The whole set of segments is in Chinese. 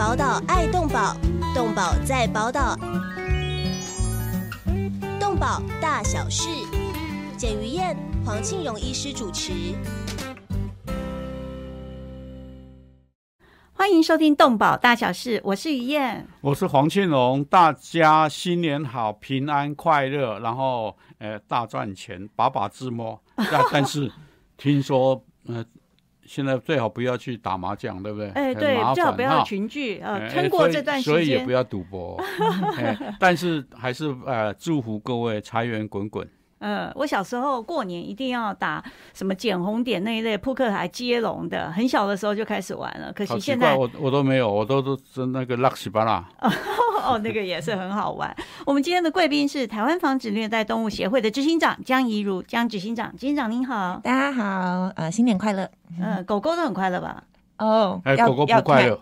宝岛爱动宝，动宝在宝岛，动宝大小事，简于燕、黄庆荣医师主持。欢迎收听《动保大小事》，我是于燕，我是黄庆荣，大家新年好，平安快乐，然后呃大赚钱，把把自摸。但但是听说呃现在最好不要去打麻将，对不对？哎，对，最好不要群聚，呃，撑过这段时间，所以也不要赌博。但是还是呃祝福各位财源滚滚。嗯，我小时候过年一定要打什么捡红点那一类扑克牌接龙的，很小的时候就开始玩了。可惜现在我我都没有，我都都是那个 lucky 巴拉。哦，那个也是很好玩。我们今天的贵宾是台湾防止虐待动物协会的执行长江怡如，江执行长，执行长您好，大家好，呃，新年快乐。嗯，狗狗都很快乐吧？哦，哎，狗狗不快乐，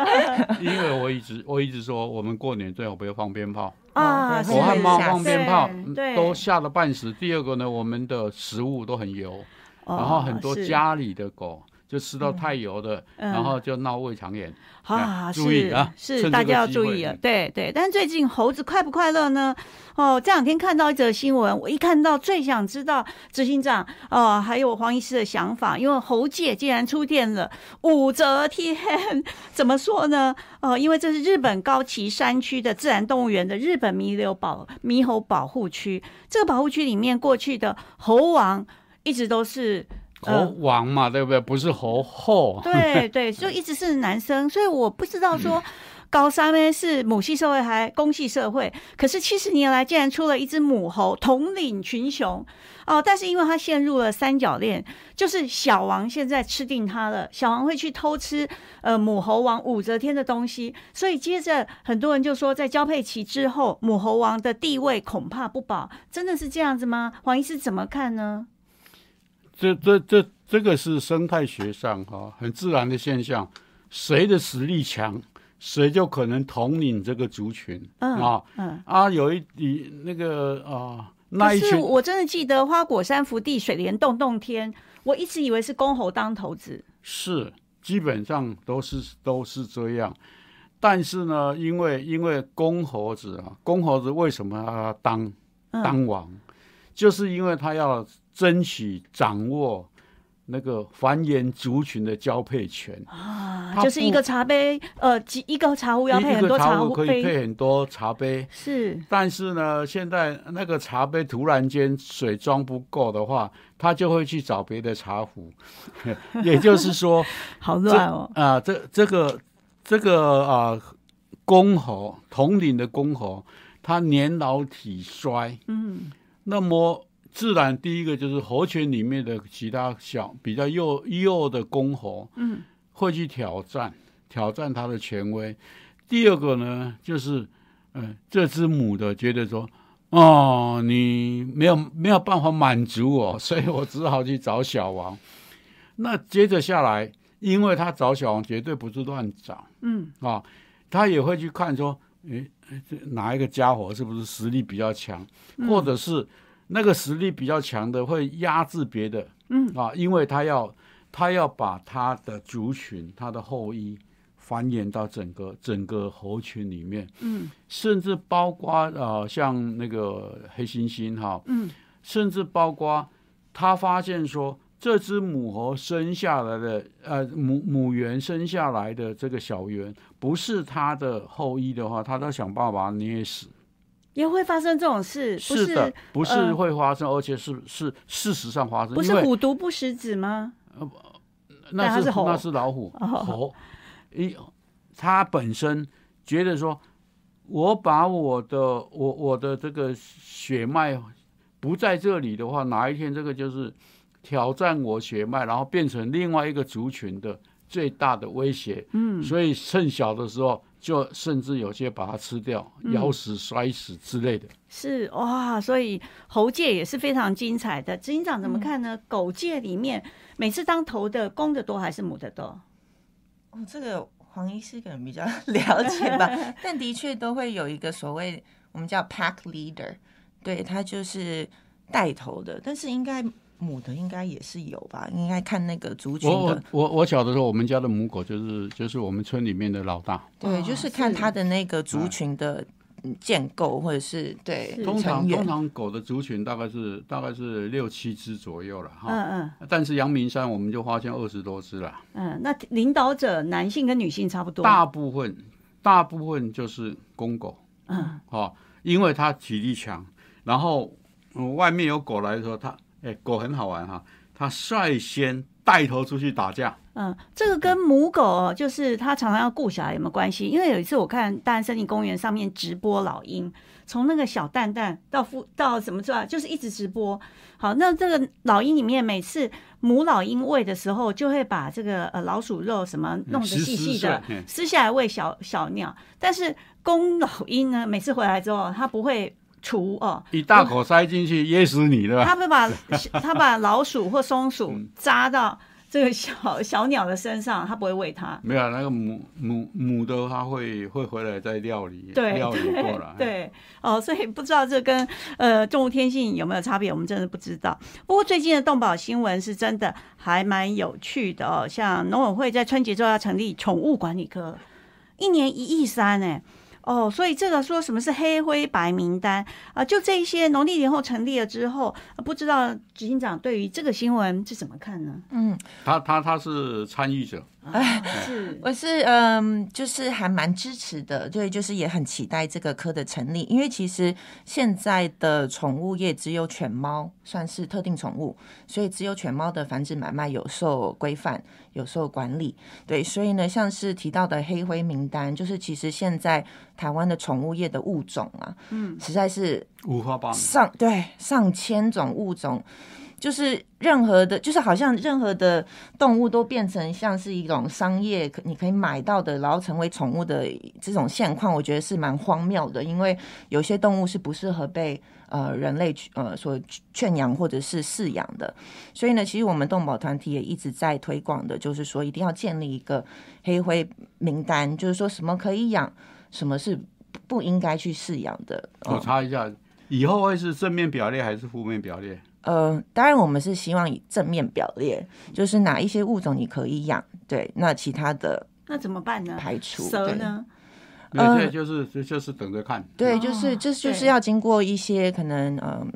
因为我一直我一直说，我们过年最好不要放鞭炮啊，狗和猫放鞭炮都吓得半死。第二个呢，我们的食物都很油，然后很多家里的狗。就吃到太油的，然后就闹胃肠炎啊！注意啊，是大家要注意啊。对对，但最近猴子快不快乐呢？哦，这两天看到一则新闻，我一看到最想知道执行长哦，还有黄医师的想法，因为猴界竟然出现了武则天，怎么说呢？哦，因为这是日本高崎山区的自然动物园的日本弥留保猕猴保护区，这个保护区里面过去的猴王一直都是。猴王嘛，对不对？不是猴后。对 对，就一直是男生，所以我不知道说 高三呢是母系社会还公系社会。可是七十年来，竟然出了一只母猴统领群雄哦！但是因为它陷入了三角恋，就是小王现在吃定它了。小王会去偷吃呃母猴王武则天的东西，所以接着很多人就说，在交配期之后，母猴王的地位恐怕不保。真的是这样子吗？黄医师怎么看呢？这这这这个是生态学上哈很自然的现象，谁的实力强，谁就可能统领这个族群啊。嗯啊，有一你那个啊，那一群我真的记得花果山福地水帘洞洞天，我一直以为是公猴当头子，是基本上都是都是这样。但是呢，因为因为公猴子啊，公猴子为什么要当当王，就是因为他要。争取掌握那个繁衍族群的交配权啊，就是一个茶杯，呃，几一个茶壶要配很多茶壶，可以配很多茶杯。是，但是呢，现在那个茶杯突然间水装不够的话，他就会去找别的茶壶。也就是说，好乱哦啊！这这个这个啊，公猴统领的公猴，他年老体衰，嗯，那么。自然，第一个就是猴群里面的其他小比较幼幼的公猴，嗯，会去挑战挑战它的权威。第二个呢，就是，嗯，这只母的觉得说，哦，你没有没有办法满足我，所以我只好去找小王。那接着下来，因为他找小王绝对不是乱找，嗯啊，他也会去看说，诶，这哪一个家伙是不是实力比较强，或者是。那个实力比较强的会压制别的，嗯。啊，因为他要他要把他的族群、他的后裔繁衍到整个整个猴群里面，嗯，甚至包括呃像那个黑猩猩哈，嗯，甚至包括他发现说这只母猴生下来的呃母母猿生下来的这个小猿不是他的后裔的话，他都想办法把它捏死。也会发生这种事，是的，不是会发生，而且是是事实上发生。不是虎毒不食子吗？呃，那是那是老虎猴，一他本身觉得说，我把我的我我的这个血脉不在这里的话，哪一天这个就是挑战我血脉，然后变成另外一个族群的最大的威胁。嗯，所以趁小的时候。就甚至有些把它吃掉、咬死、摔死之类的。是哇，所以猴界也是非常精彩的。执行长怎么看呢？狗界里面每次当头的公的多还是母的多？哦，这个黄医师可能比较了解吧。但的确都会有一个所谓我们叫 pack leader，对他就是带头的。但是应该母的应该也是有吧？应该看那个族群我的我，我我小的时候，我们家的母狗就是就是我们村里面的老大。对，哦就是看它的那个族群的嗯建构，或者是对通常通常狗的族群大概是大概是六七只左右了哈。嗯嗯但是阳明山我们就发现二十多只了，嗯，那领导者男性跟女性差不多。大部分大部分就是公狗嗯哦，因为它体力强，然后、嗯外面有狗来的时候，它哎狗很好玩哈，它率先带头出去打架。嗯，这个跟母狗哦，就是它常常要顾小孩有没有关系？因为有一次我看大安森林公园上面直播老鹰，从那个小蛋蛋到孵到什么之外，就是一直直播。好，那这个老鹰里面，每次母老鹰喂的时候，就会把这个呃老鼠肉什么弄得细细的嗯撕下来喂小小鸟。但是公老鹰呢，每次回来之后，它不会除哦，一大口塞进去噎死你对吧？他会把 他把老鼠或松鼠嗯扎到这个小小鸟的身上，他不会喂它。没有那个母母母的，它会会回来再料理对料理过来。对哦，所以不知道这跟呃动物天性有没有差别，我们真的不知道。不过最近的动保新闻是真的还蛮有趣的哦，像农委会在春节之后要成立宠物管理科，一年一亿三哎。哦，所以这个说什么是黑灰白名单啊、就这一些农历年后成立了之后，呃不知道执行长对于这个新闻是怎么看呢？嗯，他他他是参与者，啊，是。我是嗯，就是还蛮支持的，对，就是也很期待这个科的成立，因为其实现在的宠物业只有犬猫算是特定宠物，所以只有犬猫的繁殖买卖有受规范、有受管理，对，所以呢，像是提到的黑灰名单，就是其实现在台湾的宠物业的物种啊，嗯，实在是五花八门。上对上千种物种，就是任何的，就是好像任何的动物都变成像是一种商业，可你可以买到的，然后成为宠物的这种现况，我觉得是蛮荒谬的。因为有些动物是不适合被呃人类去呃所圈养或者是饲养的，所以呢，其实我们动保团体也一直在推广的，就是说一定要建立一个黑灰名单，就是说什么可以养，什么是不应该去饲养的。我查一下，以后会是正面表列还是负面表列？呃，当然我们是希望以正面表列，就是哪一些物种你可以养，对，那其他的那怎么办呢？排除。对？蛇呢？没有，这就是就就是等着看。对，哦就是这就是要经过一些可能嗯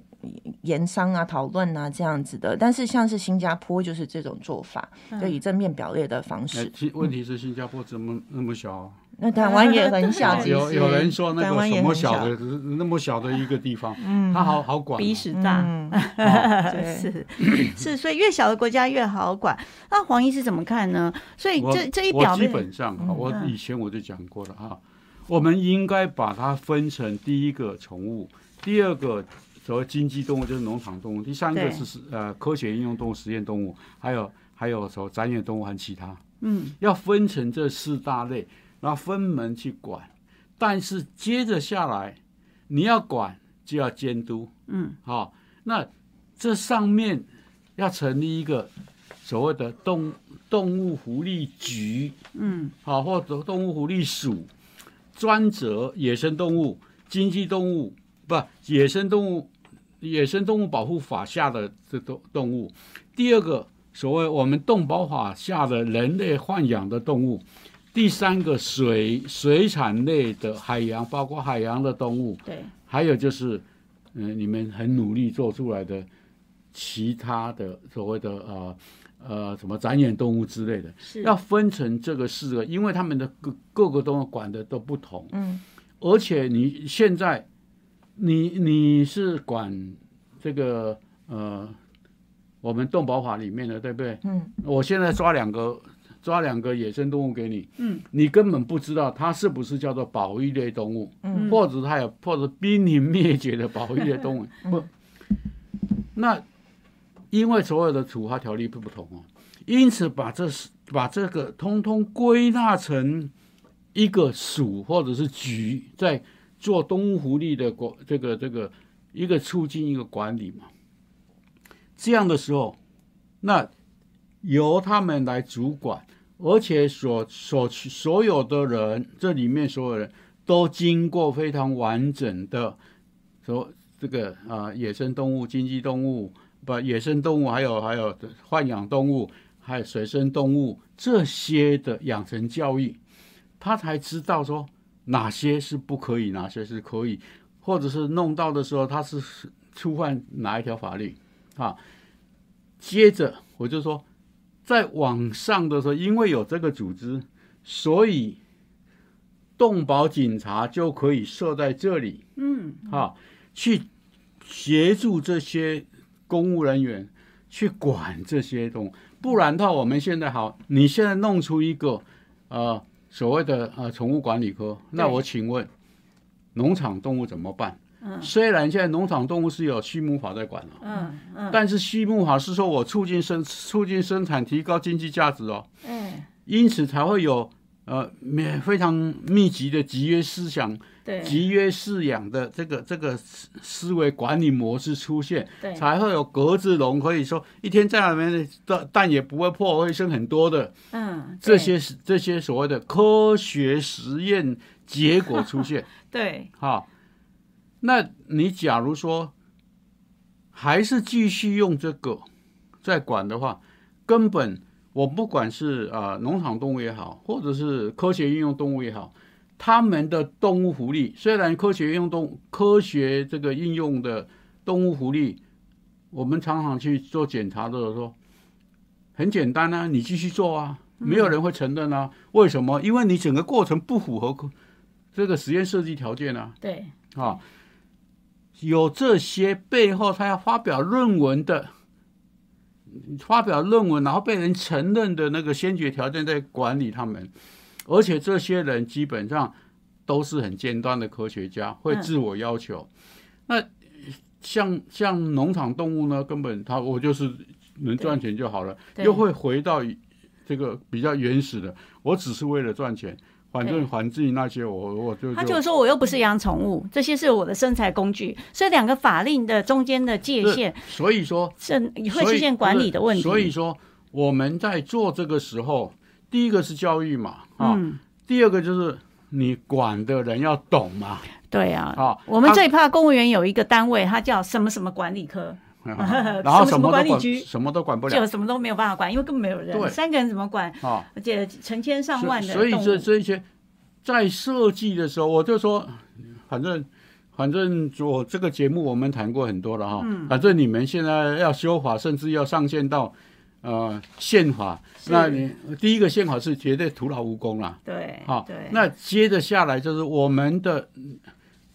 研商啊、讨论啊这样子的。但是像是新加坡就是这种做法，就以正面表列的方呃式。其问题是新加坡怎么那么小啊？那台湾也很小，其实。有有人说那台个什么小的，那么小的一个地方，它好好管哦。鼻屎大。嗯，对。是。是，所以越小的国家越好管。那黄医师怎么看呢？所以我这这一我基本上啊，我嗯。以前我就讲过了啊，我们应该把它分成第一个宠物，第二个所谓经济动物就是农场动物，第三个是是呃科学应用动物、实验动物，还有还有所谓展演动物和其他，嗯。要分成这四大类，然后分门去管。但是接着下来，你要管就要监督，嗯好、那这上面要成立一个所谓的动动物福利局，嗯好，或者动物福利署，专责野生动物、经济动物，不，野生动物、野生动物保护法下的这动动物。第二个，所谓我们动保法下的人类豢养的动物。第三个水水产类的海洋，包括海洋的动物，对。还有就是，嗯、你们很努力做出来的其他的所谓的呃呃什么展演动物之类的，是。要分成这个四个，因为他们的各各个动物管的都不同，嗯。而且你现在你你是管这个呃我们动保法里面的，对不对？嗯。我现在抓两个抓两个野生动物给你，嗯，你根本不知道它是不是叫做保育类动物，嗯。或者它有或者濒临灭绝的保育类动物，不，那因为所有的处罚条例不不同哦，因此把这把这个通通归纳成一个署或者是局，在做动物福利的管这个这个一个促进一个管理嘛，这样的时候，那由他们来主管，而且所所所有的人，这里面所有人都经过非常完整的所这个啊、野生动物、经济动物不野生动物，还有还有豢养动物，还有水生动物这些的养成教育，他才知道说哪些是不可以，哪些是可以，或者是弄到的时候他是触犯哪一条法律啊？接着我就说，在网上的时候，因为有这个组织，所以动保警察就可以设在这里，嗯，啊，去协助这些公务人员去管这些动物。不然的话，我们现在好，你现在弄出一个呃所谓的呃宠物管理科，那我请问，农场动物怎么办？嗯。虽然现在农场动物是有畜牧法在管了，嗯嗯，但是畜牧法是说我促进生促进生产，提高经济价值哦，嗯，因此才会有呃非非常密集的集约思想、对。集约饲养的这个这个思思维管理模式出现，对，才会有格子笼，可以说一天在里面的蛋也不会破，会生很多的嗯，这些这些所谓的科学实验结果出现。对，哈，那你假如说还是继续用这个在管的话，根本我不管是啊、呃农场动物也好，或者是科学应用动物也好，他们的动物福利虽然科学应用动科学这个应用的动物福利，我们常常去做检查的时候说，很简单啊，你继续做啊，没有人会承认啊。为什么？因为你整个过程不符合这个实验设计条件啊。对，啊，有这些背后，他要发表论文的，发表论文，然后被人承认的那个先决条件在管理他们，而且这些人基本上都是很尖端的科学家，会自我要求。那像像农场动物呢，根本他我就是能赚钱就好了，又会回到这个比较原始的，我只是为了赚钱。反正环境那些我我就他就是说我又不是养宠物，这些是我的生财工具，所以两个法令的中间的界限所以说是会所以出现管理的问题。所以说我们在做这个时候，第一个是教育嘛，啊，嗯，第二个就是你管的人要懂嘛，对啊，啊，我们最怕公务员有一个单位，它叫什么什么管理科，然后什么都管管理局什么都管不了就什么都没有办法管，因为根本没有人，对三个人怎么管？啊，而且成千上万的所以这这一些在设计的时候，我就说，反正。反正我这个节目我们谈过很多了哈，嗯反正你们现在要修法，甚至要上线到呃宪法，那你第一个宪法是绝对徒劳无功啦。对，好对，那接着下来就是我们的嗯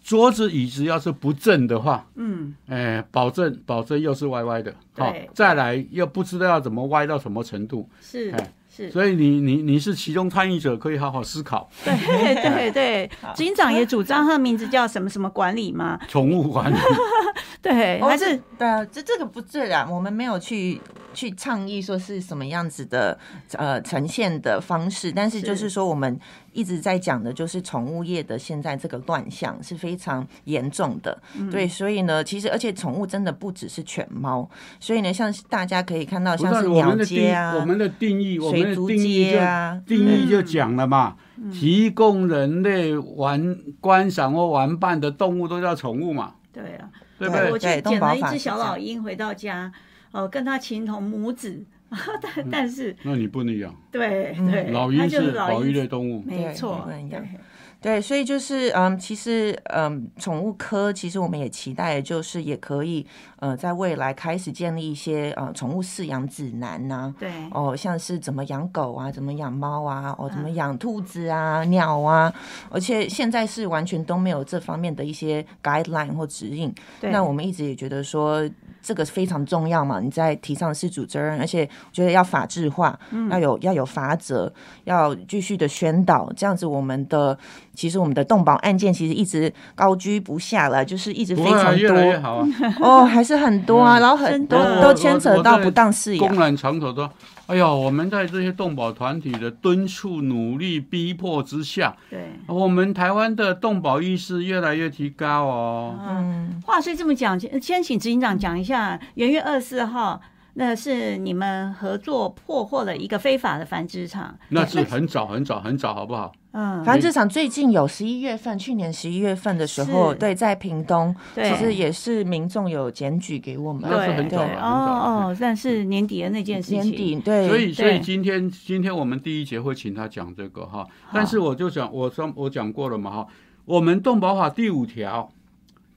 桌子椅子要是不正的话，嗯，哎，保证保证又是歪歪的。好对，再来又不知道要怎么歪到什么程度，是哎是，所以你你你是其中参与者，可以好好思考。对对对，执行长也主张他的名字叫什么什么管理吗，宠物管理。对，哦还是对啊，这这个不自然，我们没有去去倡议说是什么样子的呃呈现的方式，但是是。就是说我们一直在讲的就是宠物业的现在这个乱象是非常严重的，嗯。对，所以呢，其实而且宠物真的不只是犬猫，所以呢，像大家可以看到像是鸟我们的定街啊，我们的定义，我们水族的定啊，定义就讲了嘛，提供人类玩观赏或玩伴的动物都叫宠物嘛，对啊，对不对？我捡了一只小老鹰回到家，哦，跟他情同母子，但但是那你不能养，对嗯。对，老鹰是老保育鹰类动物，没错不能，养对。对，所以就是嗯，其实嗯，宠物科其实我们也期待，就是也可以呃，在未来开始建立一些呃宠物饲养指南呐、对。哦，像是怎么养狗啊，怎么养猫啊，哦，怎么嗯。养兔子啊、鸟啊，而且现在是完全都没有这方面的一些 guideline 或指引。对，那我们一直也觉得说这个非常重要嘛，你在提倡是主责任，而且我觉得要法制化，嗯要有要有法则，要继续的宣导，这样子我们的其实我们的动保案件其实一直高居不下了，就是一直非常越来越多好啊。哦，还是很多啊，嗯然后很多都都牵扯到不当事业公。然场所说：“哎呀，我们在这些动保团体的敦促、努力、逼迫之下，对。我们台湾的动保意识越来越提高哦。嗯，嗯，话虽这么讲，先先请执行长讲一下，元月二十四号那是你们合作破获了一个非法的繁殖场。那是很早很早很早，好不好？嗯，繁殖场最近有十一月份，去年十一月份的时候，是对，在屏东，对其实也是民众有检举给我们，那是很对对早了很早哦哦，但是年底的那件事情，年底对，所以，所以今天今天我们第一节会请他讲这个哈，但是我就讲，我上我讲过了嘛哈，我们动保法第五条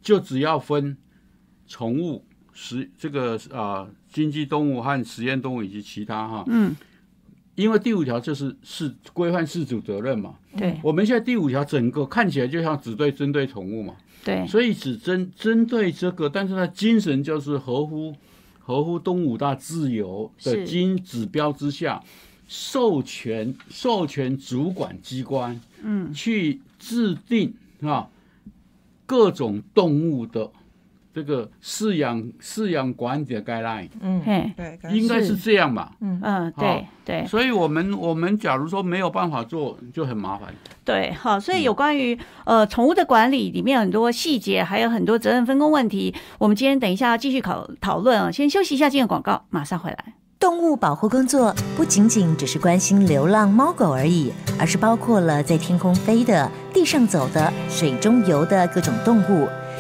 就只要分宠物、实这个啊经济动物和实验动物以及其他哈，嗯，因为第五条就是是规范饲主责任嘛，对。我们现在第五条整个看起来就像只对针对宠物嘛，对。所以只针针对这个，但是它精神就是合乎合乎动物大自由的是。经指标之下，授权授权主管机关嗯。去制定啊各种动物的这个饲养饲养管理的 guideline，嗯，对，应该是这样吧。嗯嗯对对所以我们我们假如说没有办法做，就很麻烦。对，好，所以嗯有关于呃宠物的管理里面很多细节，还有很多责任分工问题，我们今天等一下要继续考讨论啊。先休息一下，进个广告，马上回来。动物保护工作不仅仅只是关心流浪猫狗而已，而是包括了在天空飞的、地上走的、水中游的各种动物。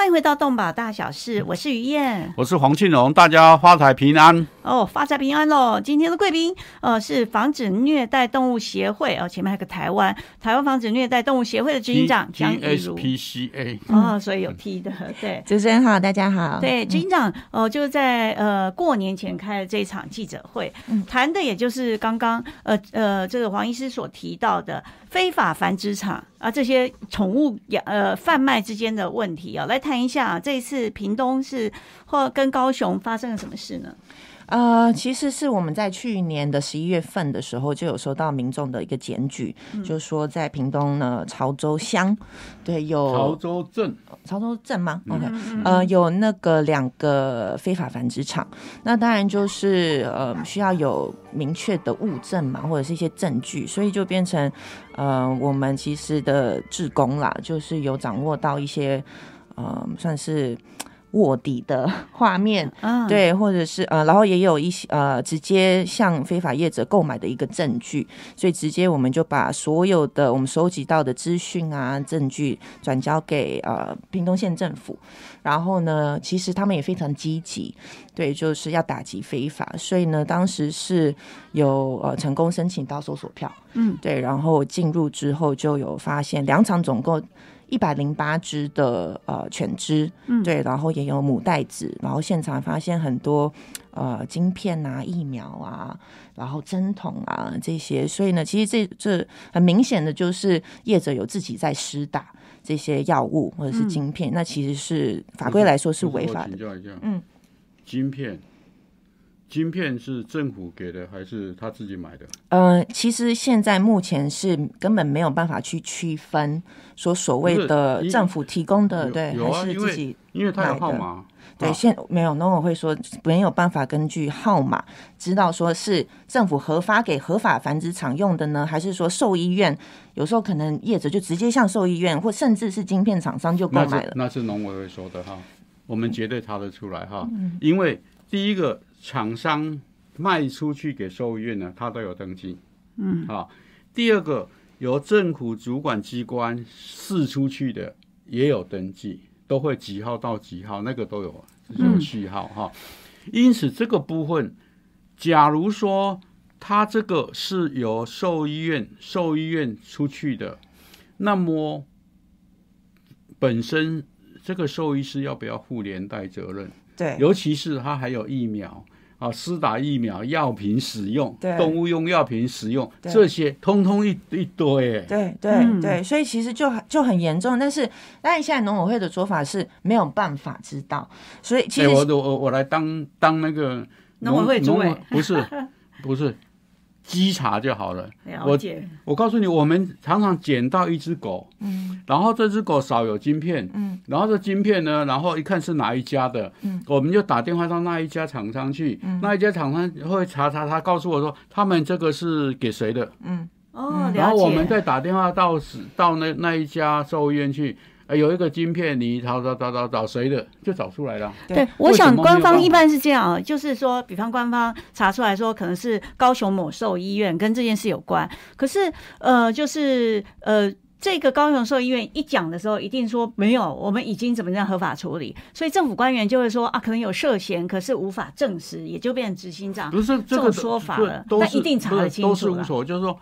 欢迎回到动保大小事，我是于燕。我是黄庆荣，大家发财平安。哦，发财平安喽！今天的贵宾，呃，是防止虐待动物协会哦，前面还有个台湾台湾防止虐待动物协会的执行长江怡 S 如 P C A，哦，所以有 T 的，对。主持人好，大家好，对，执行长，呃，就是在呃过年前开的这一场记者会，谈的也就是刚刚呃呃这个黄医师所提到的非法繁殖场啊这些宠物养呃贩卖之间的问题啊，来谈一下、啊、这一次屏东是或跟高雄发生了什么事呢？呃，其实是我们在去年的十一月份的时候就有收到民众的一个检举，就说在屏东呢潮州乡，对有潮州镇。潮州镇吗？OK，呃，有那个两个非法繁殖场，那当然就是呃需要有明确的物证嘛，或者是一些证据，所以就变成呃我们其实的志工啦，就是有掌握到一些呃算是卧底的画面，啊，，对，或者是呃，然后也有一些呃，直接向非法业者购买的一个证据，所以直接我们就把所有的我们收集到的资讯啊、证据转交给呃屏东县政府，然后呢，其实他们也非常积极，对，就是要打击非法，所以呢，当时是有呃成功申请到搜索票，嗯，对，然后进入之后就有发现两场总共。一百零八只的呃犬只，嗯。对，然后也有母带子，然后现场发现很多呃晶片啊、疫苗啊，然后针筒啊这些，所以呢，其实这这很明显的就是业者有自己在施打这些药物或者是晶片，那其实是法规来说是违法的。我请。教一下，嗯，晶片，晶片是政府给的还是他自己买的？呃，其实现在目前是根本没有办法去区分说所谓的政府提供的对啊还是自己因为他有号码。对，啊现没有，那我会说没有办法根据号码知道说是政府核发给合法繁殖场用的呢，还是说兽医院有时候可能业者就直接向兽医院或甚至是晶片厂商就购买了。那是农委会说的哈，我们绝对查得出来哈，嗯因为第一个厂商卖出去给兽医院呢，他都有登记，嗯，啊，第二个由政府主管机关释出去的也有登记，都会几号到几号，那个都有有序号哈，因此这个部分，假如说他这个是由兽医院兽医院出去的，那么本身这个兽医师要不要负连带责任？对，尤其是他还有疫苗啊，施打疫苗、药品使用、动物用药品使用，这些通通一一堆。哎。对对嗯。对，所以其实就就很严重，但是但是现在农委会的做法是没有办法知道，所以其哎，实、我我我来当当那个农委会主委不是 不是稽查就好了。了解，我告诉你，我们常常捡到一只狗，嗯然后这只狗少有晶片，嗯然后这晶片呢，然后一看是哪一家的，嗯我们就打电话到那一家厂商去，那一家厂商会查查他，告诉我说他们这个是给谁的，嗯哦，然后，我们再打电话到到那那一家兽医院去。呃有一个晶片，你找找找找找谁的，就找出来了。对对，我想官方一般是这样啊，就是说，比方官方查出来说可能是高雄某兽医院跟这件事有关，可是呃，就是呃。这个高雄兽医院一讲的时候，一定说没有，我们已经怎么样合法处理，所以政府官员就会说啊，可能有涉嫌，可是无法证实，也就变成执行长不是这个这种说法了，但都是一定查得清楚。都是无所，就是说，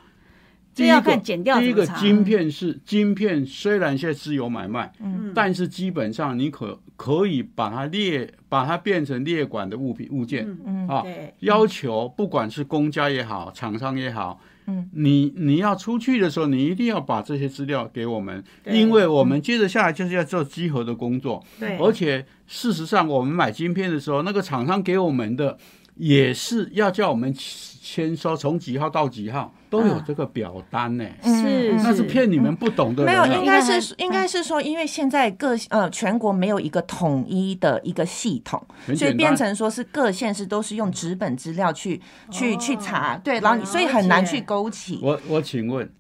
这要第一个看减掉第一个晶片是晶片，虽然现在自由买卖，嗯。但是基本上你可可以把它列，把它变成列管的物品物件、嗯。啊。对，要求不管是公家也好，厂商也好，嗯，你你要出去的时候，你一定要把这些资料给我们，因为我们接着下来就是要做集合的工作，对，而且事实上，我们买晶片的时候，那个厂商给我们的也是要叫我们签收，从几号到几号都有这个表单呢、是那是骗你们不懂的没有。应该是应该是说，因为现在各呃全国没有一个统一的一个系统，所以变成说是各县市都是用纸本资料去去去查，对，然后你所以很难去勾起。我我请问，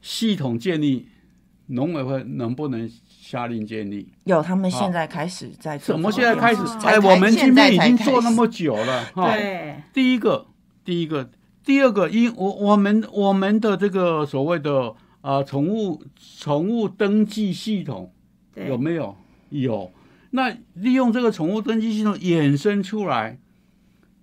系统建立，农委会能不能下令建立？有，他们现在开始在做怎么现在开始？哎，我们今天已经做那么久了哈。对，第一个，第一个，第二个，因我我们我们的这个所谓的啊宠物宠物登记系统有没有？有。那利用这个宠物登记系统衍生出来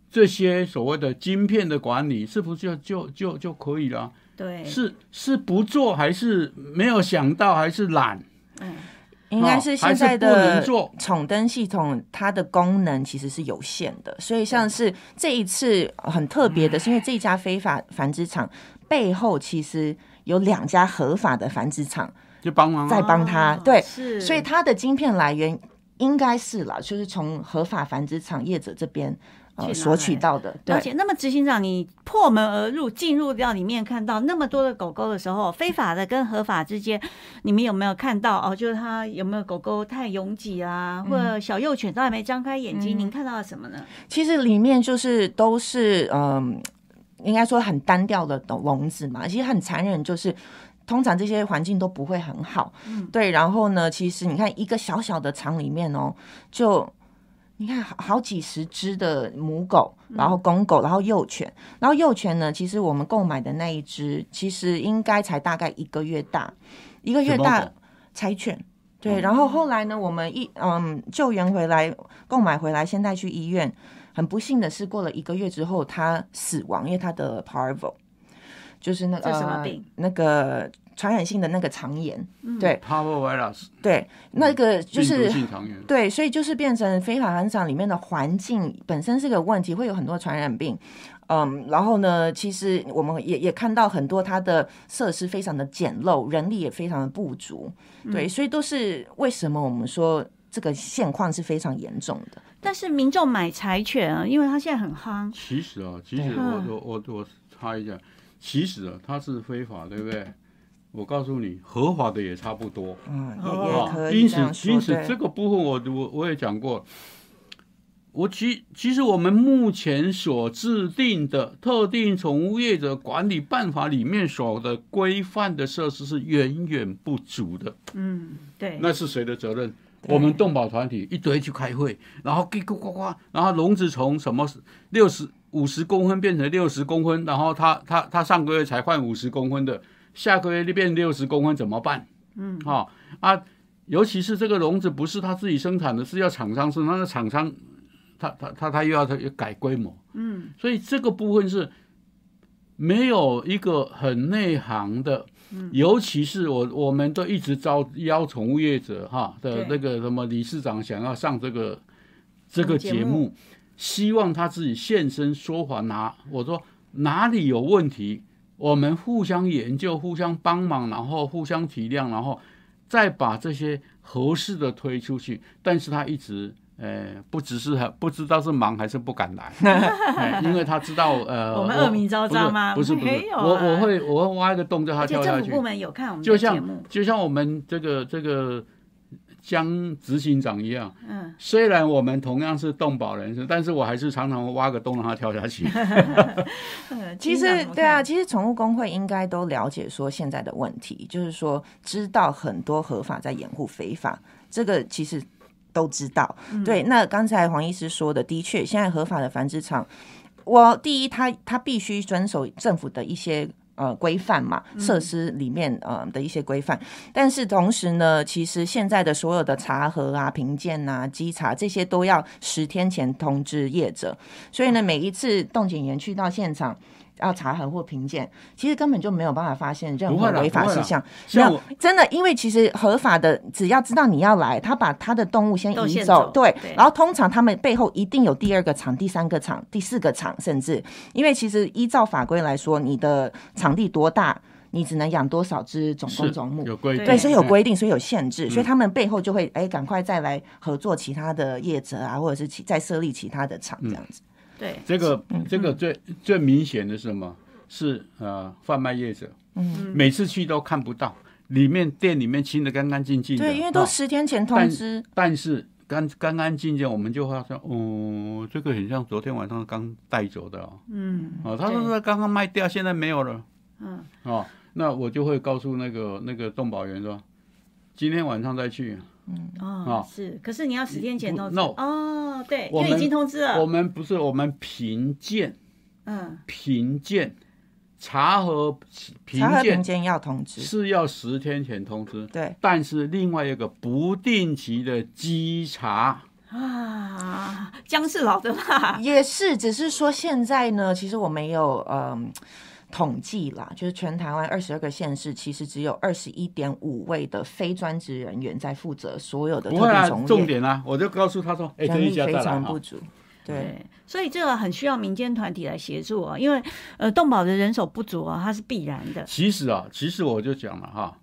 这些所谓的晶片的管理，是不是就就就就可以了？对，是是不做，还是没有想到，还是懒？嗯，应该是现在的做。宠灯系统，它的功能其实是有限的，所以像是这一次很特别的，是因为这家非法繁殖场背后其实有两家合法的繁殖场就帮忙啊。在帮他，哦对，是，所以它的晶片来源应该是啦，就是从合法繁殖场业者这边呃索取到的，对了。解。那么执行长，你破门而入，进入到里面看到那么多的狗狗的时候，非法的跟合法之间，你们有没有看到哦？就是它有没有狗狗太拥挤啊，或者小幼犬都还没张开眼睛，嗯您看到了什么呢？其实里面就是都是嗯，应该说很单调的笼子嘛，其实很残忍，就是。通常这些环境都不会很好，嗯对。然后呢，其实你看一个小小的厂里面哦，就你看好好几十只的母狗，然后公狗，然后幼犬，然后幼犬呢，其实我们购买的那一只，其实应该才大概一个月大，一个月大柴犬。对，然后后来呢，我们一嗯救援回来，购买回来，现在去医院，很不幸的是，过了一个月之后，它死亡，因为它的 parvo，就是那个这什么病？呃那个传染性的那个肠炎，对 Parvovirus 对，那个就病毒是性肠炎。对，所以就是变成非法繁场里面的环境本身是个问题，会有很多传染病。嗯，然后呢，其实我们也也看到很多它的设施非常的简陋，人力也非常的不足。对，所以都是为什么我们说这个现况是非常严重的。但是民众买柴犬啊，因为它现在很夯，其实啊，其实嗯我我我我插一下，其实啊，它是非法，对不对？我告诉你，合法的也差不多。嗯，也哦也可以因此这样，说。因此对这个部分我我我也讲过，我其其实我们目前所制定的特定宠物业者管理办法里面所的规范的设施是远远不足的，嗯，对，那是谁的责任？我们动保团体一堆去开会，然后叽咕呱呱，然后笼子从什么六十五十公分变成六十公分，然后他他他上个月才换五十公分的，下个月就变六十公分怎么办？嗯，好、啊，尤其是这个笼子不是他自己生产的，是要厂商生产，那厂商他他他他又要他改规模，嗯，所以这个部分是没有一个很内行的尤其是我我们都一直招邀宠物业者哈的那个什么理事长想要上这个这个节目节目，希望他自己现身说法。拿我说哪里有问题，我们互相研究、互相帮忙，然后互相体谅，然后再把这些合适的推出去。但是他一直。呃，不只是很不知道是忙还是不敢来，哎因为他知道呃，我们恶名昭彰吗不是不是没有啊我我会我会挖一个洞叫他跳下去政府部。门有看我们就像的节目，就像我们这个这个江执行长一样，嗯，虽然我们同样是动保人士，但是我还是常常挖个洞让他跳下去。嗯 其实对啊，其实宠物工会应该都了解说现在的问题，就是说知道很多合法在掩护非法，这个其实都知道。对，那刚才黄医师说的，的确，现在合法的繁殖场，我第一，他他必须遵守政府的一些。呃，规范嘛，设施里面呃的一些规范，但是同时呢，其实现在的所有的查核啊、评鉴啊、稽查这些都要十天前通知业者，所以呢，每一次动检员去到现场要查核或评鉴，其实根本就没有办法发现任何违法事项。没有真的，因为其实合法的，只要知道你要来，他把他的动物先移走，走对对，然后通常他们背后一定有第二个场、第三个场、第四个场，甚至因为其实依照法规来说，你的场地多大，你只能养多少只种公是种母。有规定，对，所以有嗯规定，所以有限制，所以嗯他们背后就会哎，赶快再来合作其他的业者啊，或者是其再设立其他的厂这样子。对，这个嗯这个最最明显的是什么？是呃贩卖业者，嗯，每次去都看不到，里面店里面清的干干净净的，对，因为都哦十天前通但知，但是干干干净净，我们就发现，哦，这个很像昨天晚上刚带走的哦，嗯，哦，他说对他刚刚卖掉，现在没有了，嗯，哦，那我就会告诉那个那个动保员说，今天晚上再去，哦哦，是，可是你要十天前不通知，no 哦，对，因为已经通知了，我们不是我们评鉴嗯，评鉴查核评鉴鉴要通知，是要十天前通知，对，但是另外一个不定期的稽查，啊，姜是老的辣，也是，只是说现在呢，其实我没有嗯。统计啦，就是全台湾二十二个县市，其实只有二十一点五位的非专职人员在负责所有的不会啊特定宠，物业，重点啊，我就告诉他说，哎，这人力非一家再来哈常不足。对，所以这个很需要民间团体来协助啊，因为呃，动保的人手不足啊，它是必然的。其实啊，其实我就讲了哈，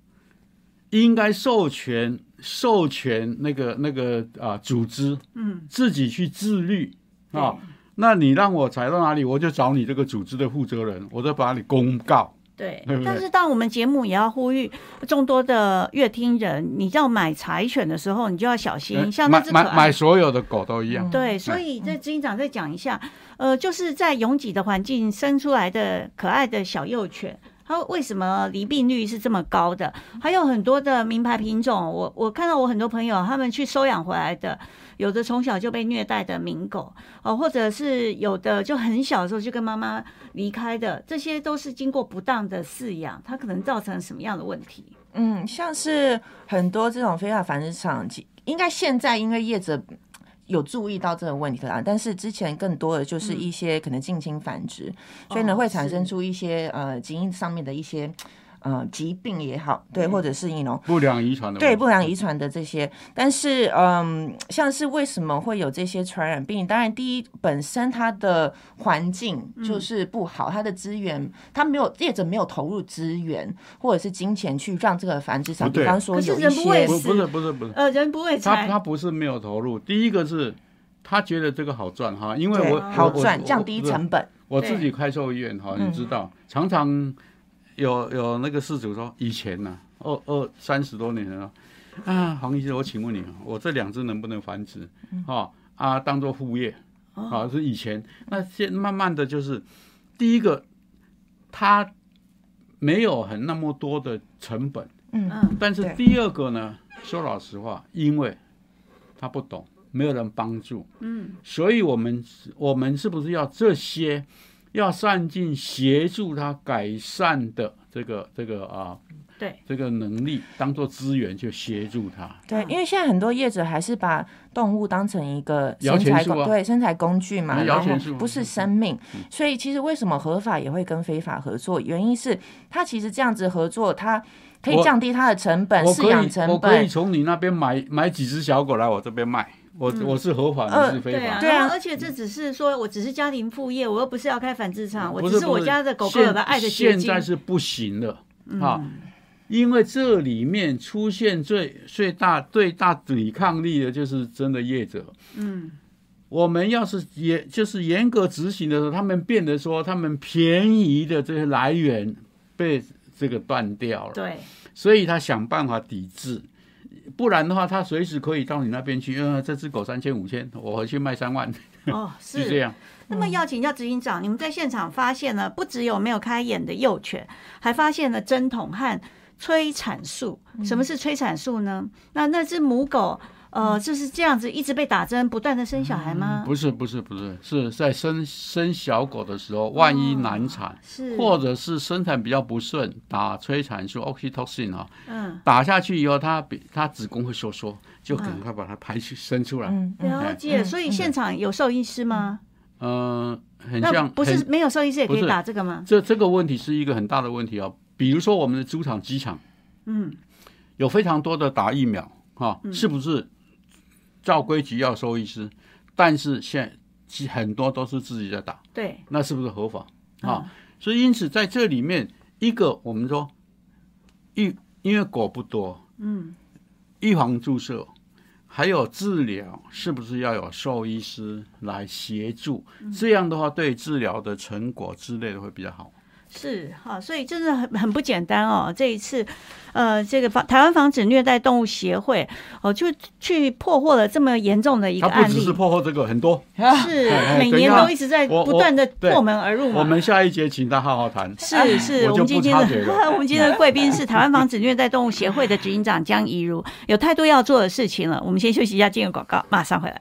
应该授权授权那个那个啊组织，嗯，自己去自律啊对。那你让我踩到哪里，我就找你这个组织的负责人，我就把你公告。对对，对但是当我们节目也要呼吁众多的乐听人，你要买柴犬的时候，你就要小心，像那只买买所有的狗都一样。对，所以这执行长再讲一下，呃，就是在拥挤的环境生出来的可爱的小幼犬，它为什么离病率是这么高的？还有很多的名牌品种，我我看到我很多朋友他们去收养回来的，有的从小就被虐待的名狗，哦、或者是有的就很小的时候就跟妈妈离开的，这些都是经过不当的饲养，它可能造成什么样的问题？嗯，像是很多这种非法繁殖场，应该现在因为业者有注意到这个问题啦，但是之前更多的就是一些可能近亲繁殖，所以呢哦会产生出一些呃基因上面的一些呃疾病也好，对，或者是一种不良遗传的对不良遗传的这些，但是嗯，像是为什么会有这些传染病？当然，第一本身它的环境就是不好，它的资源它没有业者没有投入资源或者是金钱去让这个繁殖场，比方说有一人不会些不不是不是不是，呃，人不会他，他不是没有投入，第一个是他觉得这个好赚哈，因为我好赚，降低成本，我自己开兽医院哈，嗯。你知道，常常有有那个事主说，以前呢、二二三十多年了，啊，黄医生，我请问你啊，我这两只能不能繁殖？哦啊，当做副业啊，是以前，那现慢慢的就是，第一个，它没有很那么多的成本，嗯，嗯，但是第二个呢，说老实话，因为他不懂，没有人帮助，嗯，所以我们我们是不是要这些要善尽协助他改善的这个这个啊对这个能力当做资源去协助他。对，因为现在很多业者还是把动物当成一个摇生财工，钱树啊对身材工具嘛，不是生命。所以其实为什么合法也会跟非法合作？原因是它其实这样子合作，它可以降低它的成本、饲养成本我可以。从你那边买买几只小狗来我这边卖，我、我是合法，呃你是非法。对啊，而且这只是说我只是家庭副业，我又不是要开繁殖场，我不是不只是我家的狗狗有现了爱的现。在是不行了、嗯啊，因为这里面出现最最大最大抵抗力的就是真的业者。嗯，我们要是严就是严格执行的时候，他们变得说他们便宜的这些来源被这个断掉了，对，所以他想办法抵制。不然的话，他随时可以到你那边去。呃，这只狗三千五千，我回去卖三万，哦，是这样。那么要请教执行长，你们在现场发现了不只有没有开眼的幼犬，还发现了针筒和催产素。什么是催产素呢？那那只母狗，呃，就是这样子一直被打针，不断的生小孩吗？不是不是不是，是在生生小狗的时候，万一难产，是，或者是生产比较不顺，打催产素 oxytocin 啊，嗯，打下去以后，它比它子宫会收缩，就赶快把它排去生出来。了解。嗯所以现场有兽医师吗？嗯、很像不是没有兽医师也可以打这个吗？这这个问题是一个很大的问题哦。比如说我们的猪场、鸡场嗯，有非常多的打疫苗，哈、是不是照规矩要收医师？但是现很多都是自己在打，对，那是不是合法嗯啊？所以因此在这里面，一个我们说预因为狗不多，嗯，预防注射。还有治疗，是不是要有兽医师来协助？这样的话，对治疗的成果之类的会比较好。是哈，所以真的很很不简单哦。这一次，呃，这个防台湾防止虐待动物协会哦，就去破获了这么严重的一个案例它不只是，破获这个，很多。是哎每年都一直在不断的破门而入嘛。我们下一节请他好好谈。是是，我们今天的 我们今天的贵宾是台湾防止虐待动物协会的执行长江怡如，有太多要做的事情了。我们先休息一下，进入广告，马上回来。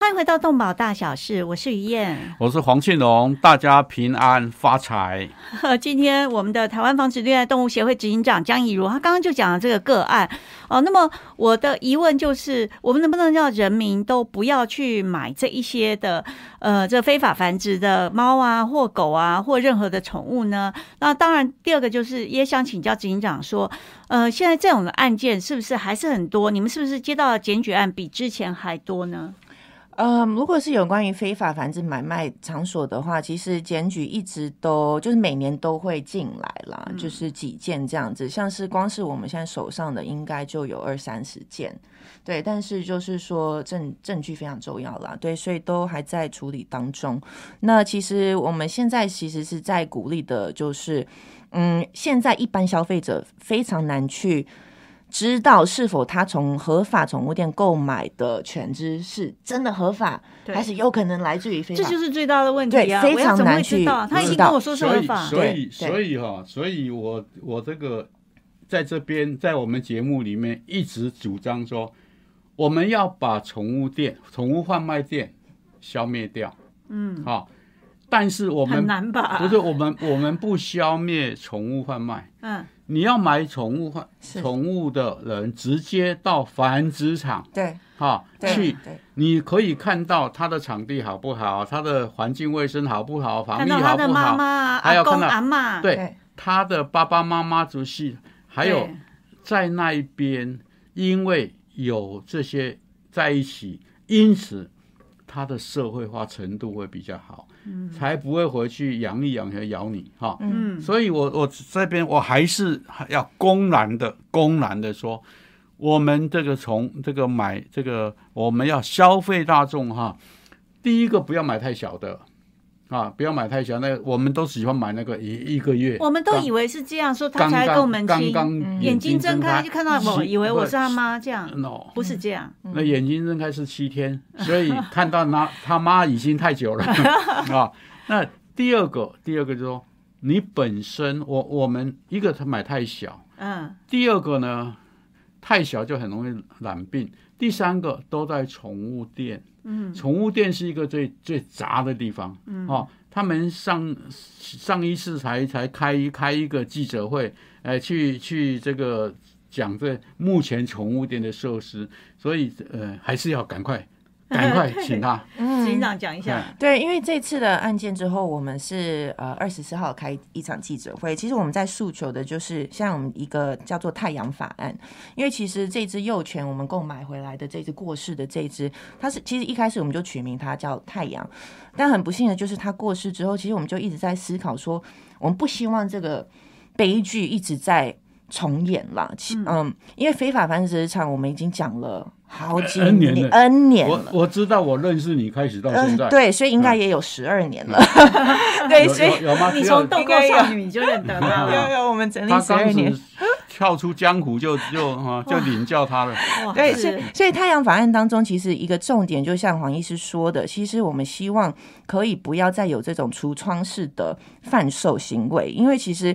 欢迎回到动保大小事，我是于燕。我是黄庆荣，大家平安发财。今天我们的台湾防止虐待动物协会执行长江以如，他刚刚就讲了这个个案哦。那么我的疑问就是，我们能不能让人民都不要去买这一些的呃这非法繁殖的猫啊或狗啊或任何的宠物呢？那当然，第二个就是也想请教执行长说，呃，现在这种的案件是不是还是很多？你们是不是接到的检举案比之前还多呢？嗯，如果是有关于非法繁殖买卖场所的话，其实检举一直都就是每年都会进来啦，就是几件这样子。像是光是我们现在手上的，应该就有二三十件，对。但是就是说证证据非常重要啦，对，所以都还在处理当中。那其实我们现在其实是在鼓励的，就是嗯，现在一般消费者非常难去。知道是否他从合法宠物店购买的犬只是真的合法，还是有可能来自于非法？这就是最大的问题啊！对非常难去知道？他已经跟我说是所以合法，所以对所以哈，所以我我这个在这边在我们节目里面一直主张说，我们要把宠物店、宠物贩卖店消灭掉。嗯，好，但是我很们难吧？不是我们我们不消灭宠物贩卖。嗯，你要买宠物宠物的人，直接到繁殖场对。哈对去，对。你可以看到它的场地好不好，它的环境卫生好不好，防疫看到他的好不好，妈妈、阿公、还有看到阿妈，对对。他的爸爸妈妈族系，还有在那一边，因为有这些在一起，因此他的社会化程度会比较好，嗯，才不会回去养一养和咬你哈。嗯。所以我我这边我还是要公然的公然的说，我们这个从这个买这个我们要消费大众哈，第一个不要买太小的啊，不要买太小，那个我们都喜欢买那个一一个月，我们都以为是这样说，他才跟我们刚亲，刚眼睛睁开开就看到我，以为我是他妈，这样 no，不是这样。那眼睛睁开是七天，所以看到他 他妈已经太久了 啊。那第二个，第二个就是说，你本身我我们一个他买太小，嗯第二个呢，太小就很容易染病。第三个都在宠物店，嗯。宠物店是一个最最杂的地方，嗯。哦，他们上上一次才才开开一个记者会，呃，去去这个讲这目前宠物店的设施，所以呃还是要赶快 赶快请他，嗯警长讲一下。对，因为这次的案件之后，我们是呃二十四号开一场记者会。其实我们在诉求的就是像我们一个叫做太阳法案，因为其实这只幼犬我们购买回来的这只过世的这只，它是其实一开始我们就取名它叫太阳，但很不幸的就是它过世之后，其实我们就一直在思考说，我们不希望这个悲剧一直在重演啦。其嗯，因为非法繁殖场我们已经讲了好几 N 年了 N 年了。我我知道我认识你开始到现在，嗯，对，所以应该也有十二年了。对，所以有有吗？你从豆蔻少女你就认得了有了，有我们整理十二年。跳出江湖就就啊就领教他了，对，是所以所以太阳法案当中，其实一个重点，就像黄医师说的，其实我们希望可以不要再有这种橱窗式的贩售行为，因为其实。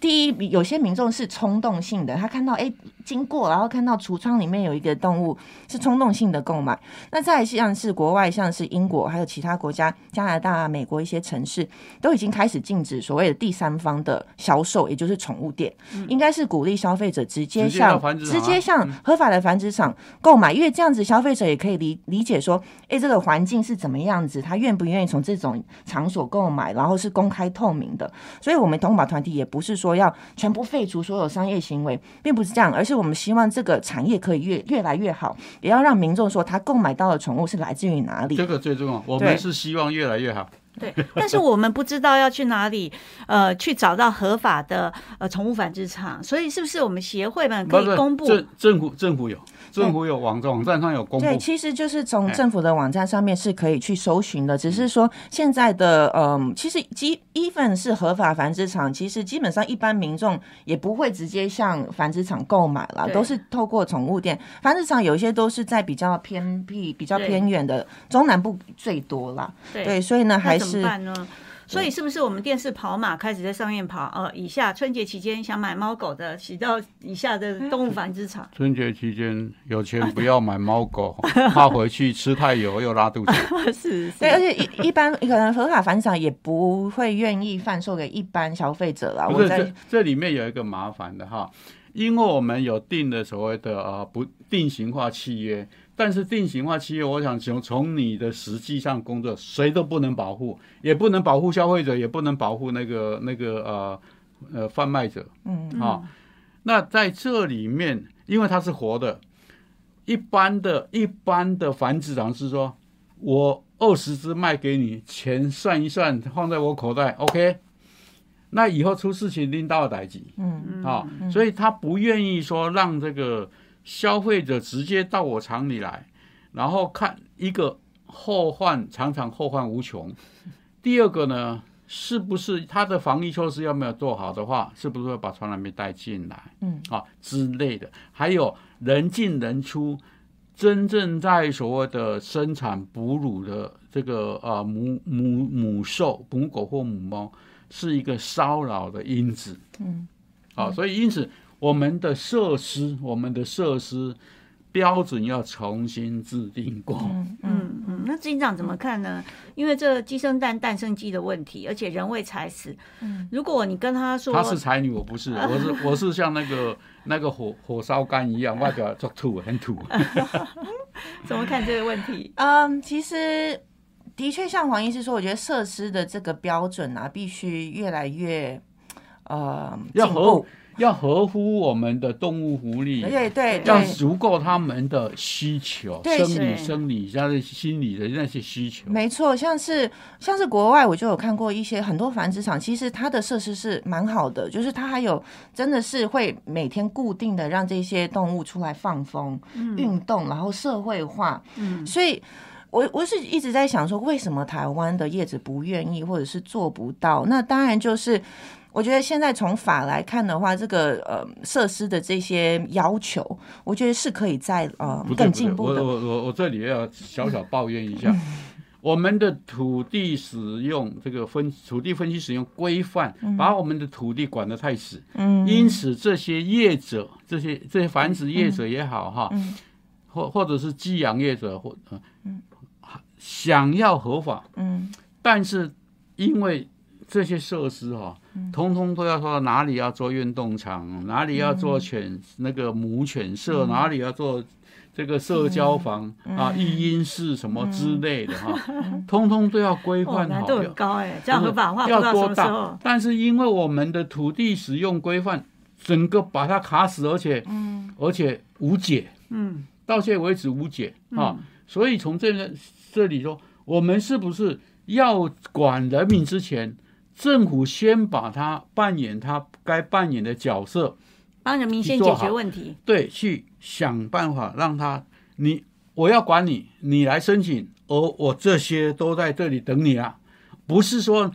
第一，有些民众是冲动性的，他看到哎经过，然后看到橱窗里面有一个动物，是冲动性的购买。那再像是国外，像是英国还有其他国家，加拿大、美国一些城市都已经开始禁止所谓的第三方的销售，也就是宠物店，应该是鼓励消费者直接向直接向合法的繁殖场购买，因为这样子消费者也可以理理解说，哎，这个环境是怎么样子，他愿不愿意从这种场所购买，然后是公开透明的。所以，我们动物保团体也不是说要全部废除所有商业行为，并不是这样，而是我们希望这个产业可以越越来越好，也要让民众说他购买到的宠物是来自于哪里这。个最重要。我们是希望越来越好。对，但是我们不知道要去哪里，呃，去找到合法的呃宠物繁殖场，所以是不是我们协会们可以公布？政政府政府有政府有网站网站上有公布。对，，其实就是从哎政府的网站上面是可以去搜寻的，只是说现在的嗯，其实基 even 是合法繁殖场，其实基本上一般民众也不会直接向繁殖场购买了，都是透过宠物店。繁殖场有一些都是在比较偏僻、比较偏远的中南部最多啦。对。对，所以呢，那怎么办呢？所以是不是我们电视跑马开始在上面跑？呃，以下春节期间想买猫狗的，洗到以下的动物繁殖场。春节期间有钱不要买猫狗，怕回去吃太油又拉肚子。是，对，而且一一般可能合法繁殖场也不会愿意贩售给一般消费者啦。我在不是这这里面有一个麻烦的哈，因为我们有定的所谓的呃不定型化契约，但是定型化企业，我想从从你的实际上工作，谁都不能保护，也不能保护消费者，也不能保护那个那个呃呃贩卖者。嗯。啊。那在这里面，因为它是活的，一般的一般的繁殖场是说，我二十只卖给你，钱算一算，放在我口袋，OK。那以后出事情拎到代级。嗯。啊，所以他不愿意说让这个消费者直接到我厂里来，然后看一个后患，常常后患无穷。第二个呢，是不是他的防疫措施要没有做好的话，是不是会把传染病带进来？嗯啊之类的，还有人进人出，真正在所谓的生产哺乳的这个呃母母母兽母狗或母猫，是一个骚扰的因子。嗯，啊，所以因此我们的设施，我们的设施标准要重新制定过。嗯嗯嗯，那警长怎么看呢？因为这鸡生蛋，蛋生鸡的问题，而且人为财死。如果你跟他说，她是才女，我不是，我是我是像那个那个火火烧干一样，外表做土很土。怎么看这个问题？嗯，其实的确像黄医师说，我觉得设施的这个标准啊，必须越来越。呃要合进步，要合乎我们的动物福利，对对要，足够他们的需求，生理、是生理加上心理的那些需求。没错，像是像是国外，我就有看过一些很多繁殖场，其实它的设施是蛮好的，就是它还有真的是会每天固定的让这些动物出来放风、运动，然后社会化。嗯所以我我是一直在想说，为什么台湾的叶子不愿意，或者是做不到？那当然就是。我觉得现在从法来看的话，这个呃设施的这些要求，我觉得是可以在呃更进步的。我我我我这里要小小抱怨一下，我们的土地使用这个分土地分析使用规范，把我们的土地管得太死，嗯，因此这些业者，这些这些繁殖业者也好哈，嗯或或者是寄养业者或嗯想要合法，嗯但是因为这些设施哈、嗯通通都要说哪里要做运动场，哪里要做犬、那个母犬舍，嗯。哪里要做这个社交房、啊、育婴室什么之类的哈、通通都要规哇，范好。难度很高哎，这样合法化要多大。但是因为我们的土地使用规范，整个把它卡死，而且而且无解，嗯，到现在为止无解啊。所以从这个这里说，我们是不是要管人民之前，政府先把它扮演它该扮演的角色，帮人民先解决问题。对，去想办法让他你我要管你，你来申请，而我这些都在这里等你啊，不是说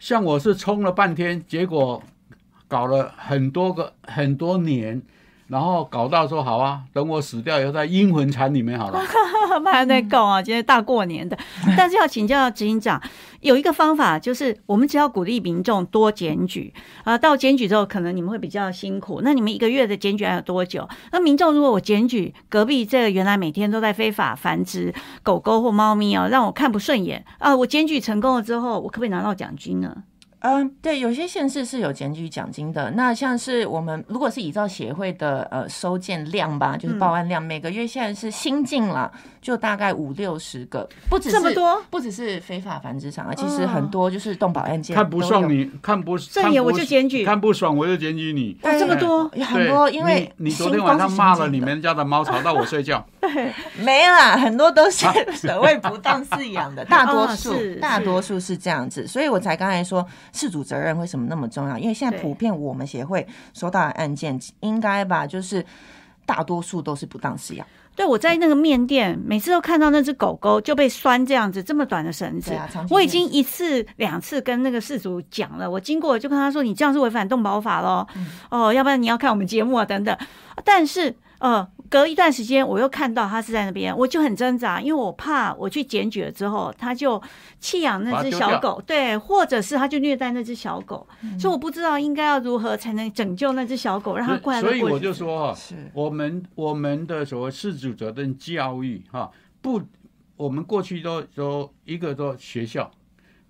像我是冲了半天，结果搞了很多个很多年。然后搞到说好啊，等我死掉以后，在阴魂禅里面好了。慢慢在搞啊，今天大过年的。但是要请教执行长，有一个方法就是，我们只要鼓励民众多检举啊，到检举之后，可能你们会比较辛苦。那你们一个月的检举还有多久？那民众如果我检举隔壁这个原来每天都在非法繁殖狗狗或猫咪哦，让我看不顺眼啊，我检举成功了之后，我可不可以拿到奖金呢？嗯，对，有些县市是有检举奖金的。那像是我们如果是依照协会的呃收件量吧，就是报案量，每个月现在是新进了，就大概五六十个，不只是这么多，不只是非法繁殖场啊，其实很多就是动保案件看不都有爽你，看不看不这也我就检举看不爽我就检举你。哦这么多有很多，因为你你昨天晚上骂了你们家的猫，吵到我睡觉。没啦，很多都是所谓不当饲养的，大多啊数、是大多数是这样子，所以我才刚才说事主责任为什么那么重要？因为现在普遍我们协会收到的案件，应该吧，就是大多数都是不当饲养。对，我在那个面店，每次都看到那只狗狗就被拴这样子，这么短的绳子。我已经一次两次跟那个事主讲了，我经过就跟他说：“你这样是违反动保法喽，嗯哦，要不然你要看我们节目啊等等。”但是呃，隔一段时间我又看到他是在那边，我就很挣扎，因为我怕我去检举了之后，他就弃养那只小狗，对，或者是他就虐待那只小狗，嗯。所以我不知道应该要如何才能拯救那只小狗，让它快乐所以我就说哈，是。我们我们的所谓事主责任教育哈，不，我们过去都都一个都学校，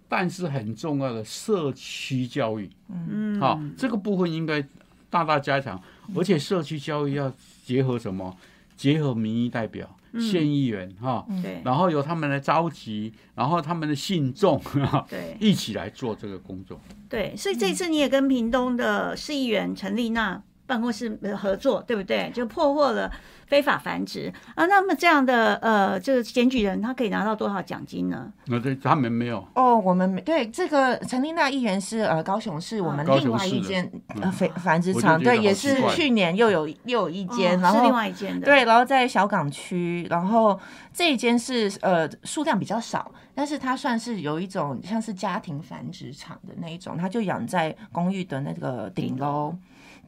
但是很重要的社区教育，嗯，好，这个部分应该大大加强，而且社区教育要结合什么？结合民意代表、县议员哈，对然后由他们来召集，然后他们的信众哈对。一起来做这个工作。对，所以这次你也跟屏东的市议员陈丽娜办公室呃合作，对不对？就破获了非法繁殖。啊。那么这样的呃，这个检举人他可以拿到多少奖金呢？那这他们没有，哦，我们没对这个陈丽娜议员是呃高雄市我们另外一间嗯呃非繁殖场，对，也是去年又有又有一间，然后哦是另外一间的，对，然后在小港区，然后这一间是呃数量比较少，但是它算是有一种像是家庭繁殖场的那一种，它就养在公寓的那个顶楼，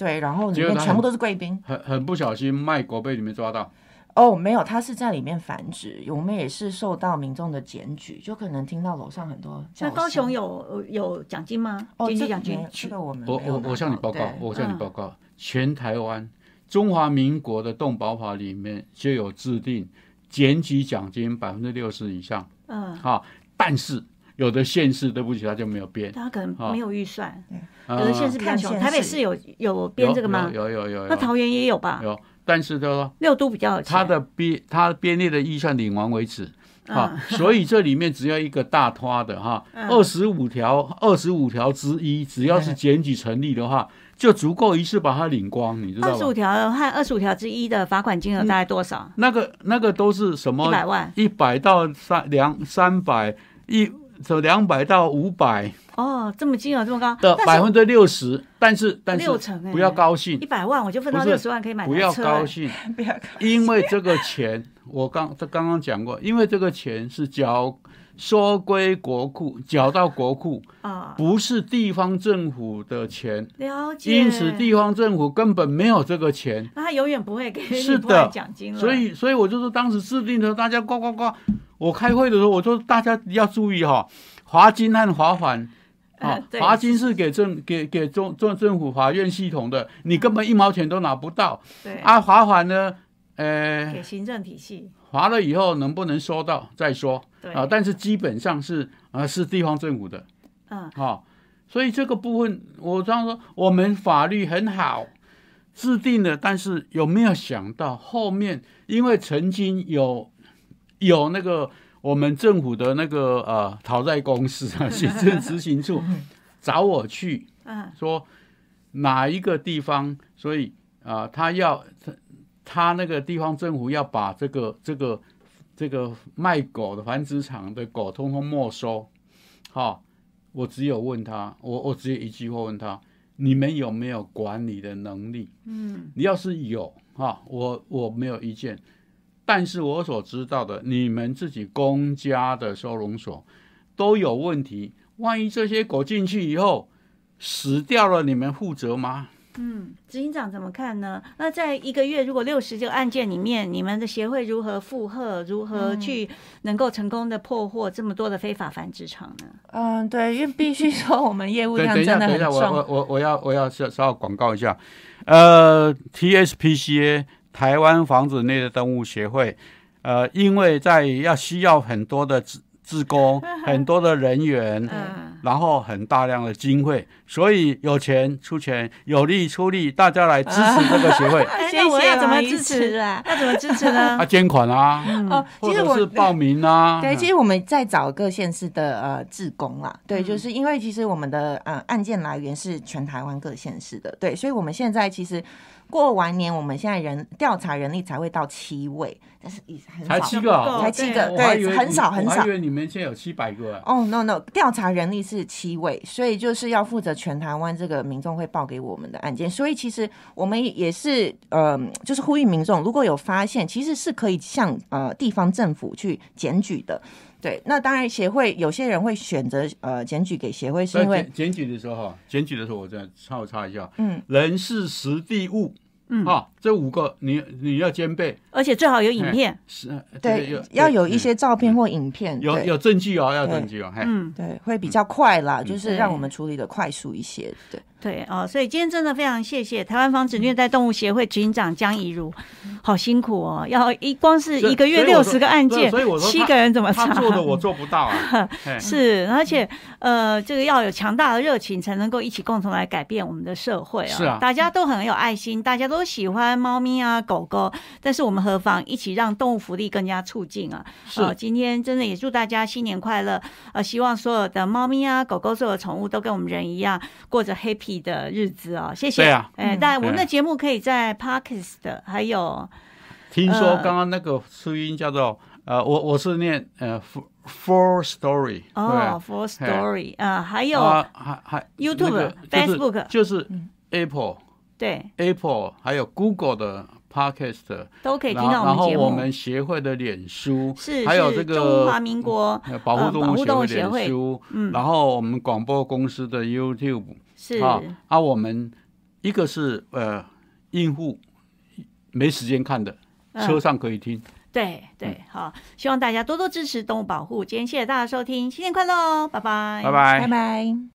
对，然后里面全部都是贵宾。很很不小心卖国被你们抓到。哦，没有，它是在里面繁殖，我们也是受到民众的检举，就可能听到楼上很多那高雄有有奖金吗？哦，这奖金没有这个我们我我我向你报告，我向你嗯报告，全台湾中华民国的动保法里面就有制定检举奖金百分之六十以上，嗯，哈，但是有的县市对不起，它就没有编。他可能哦没有预算，有有的县市比较穷，台北市有有编这个吗？有有有有有那桃园也有吧？有，但是就说六都比较有钱它的编它编列的预算领完为止，啊，所以这里面只要一个大拖的哈，二十五条，二十五条之一，只要是检举成立的话，就足够一次把它领光，你知道二十五吗？条和二十五条之一的罚款金额大概多少？那个那个都是什么？一百万一百到三两三百一，从两百到五百哦，这么金额这么高，的百分之六十，但是但是六成欸不要高兴一，百万我就分到六十万可以买 不要高兴，不要因为这个钱，我刚他刚刚讲过，因为这个钱是缴收归国库，缴到国库，啊，不是地方政府的钱，了解。因此地方政府根本没有这个钱。那他永远不会给你是的奖金了，所以，所以我就说，当时制定的时候，大家呱呱呱。我开会的时候，我说大家要注意哈、罚金和罚款。啊罚金是给政给给中中政府法院系统的，你根本一毛钱都拿不到。对。啊，罚款呢，呃，给行政体系，罚了以后能不能收到再说对。啊，但是基本上是啊是地方政府的。嗯，啊，所以这个部分我这样说，我们法律很好制定的，但是有没有想到后面，因为曾经有有那个我们政府的那个呃讨债公司啊，行政执行处找我去嗯，说哪一个地方，所以啊、他要他他那个地方政府要把这个这个这个卖狗的繁殖场的狗通通没收。好、我只有问他，我我只有一句话问他：你们有没有管理的能力？嗯，你要是有哈、我我没有意见。但是我所知道的，你们自己公家的收容所都有问题，万一这些狗进去以后死掉了，你们负责吗？嗯，执行长怎么看呢？那在一个月如果六十这个案件里面，你们的协会如何负荷，如何去能够成功的破获这么多的非法繁殖场呢？嗯，对，因为必须说我们业务等量等一下，真的很等一下，我重。我我我要我要稍稍广告一下，呃，TSPCA 台湾防止内的动物协会，呃，因为在要需要很多的志志工，很多的人员，嗯，然后很大量的经费，所以有钱出钱，有力出力，大家来支持这个协会。那我要怎么支持师啊？要怎么支持呢？啊，？捐款啊，哦，或其实我者是报名啊，对，其实我们在找各县市的呃志工啦，对，嗯。就是因为其实我们的呃案件来源是全台湾各县市的，对，所以我们现在其实过完年，我们现在人调查人力才会到七位，但是也很少，才七个啊，才七个，对，很少很少我还以。为你们现在有七百个啊。哦、no no，调查人力是七位，所以就是要负责全台湾这个民众会报给我们的案件，所以其实我们也是呃，就是呼吁民众如果有发现，其实是可以向呃地方政府去检举的。对，那当然协会有些人会选择呃检举给协会，是因为检检举的时候哈，检举的时候我再稍微插一下，嗯，人事实地物，嗯啊，这五个你你要兼备，而且最好有影片，是呃对要有一些照片或影片，有有证据哦，要证据哦，嘿，嗯，对会比较快啦，就是让我们处理的快速一些。对，对哦，所以今天真的非常谢谢台湾防止虐待动物协会执行长江怡如，好辛苦哦，要一光是一个月六十个案件七个人怎么查？他做的我做不到啊，是，而且呃，这个要有强大的热情，才能够一起共同来改变我们的社会啊。是啊大家都很有爱心，大家都喜欢猫咪啊、狗狗，但是我们何妨一起让动物福利更加促进啊？是呃今天真的也祝大家新年快乐！呃，希望所有的猫咪啊、狗狗、所有的宠物都跟我们人一样，过着 happy 的日子哦。谢谢。对啊哎、嗯但我们的对节目可以在 Parkes 的，还有听说呃刚刚那个书音叫做呃，我我是念呃 four story 哦，Four Story 啊、还有、啊还还 YouTube Facebook 就是 Apple 对，Apple 还有 Google 的 Podcast，都可以听然后然后到我们节目。我们协会的脸书是还有这个中华民国呃保护动物物协协会会脸书，嗯。然后我们广播公司的 YouTube 是、啊啊，我们一个是呃应付没时间看的，嗯。车上可以听。对对，好，希望大家多多支持动物保护。今天谢谢大家收听，新年快乐哦，拜拜，拜拜拜拜。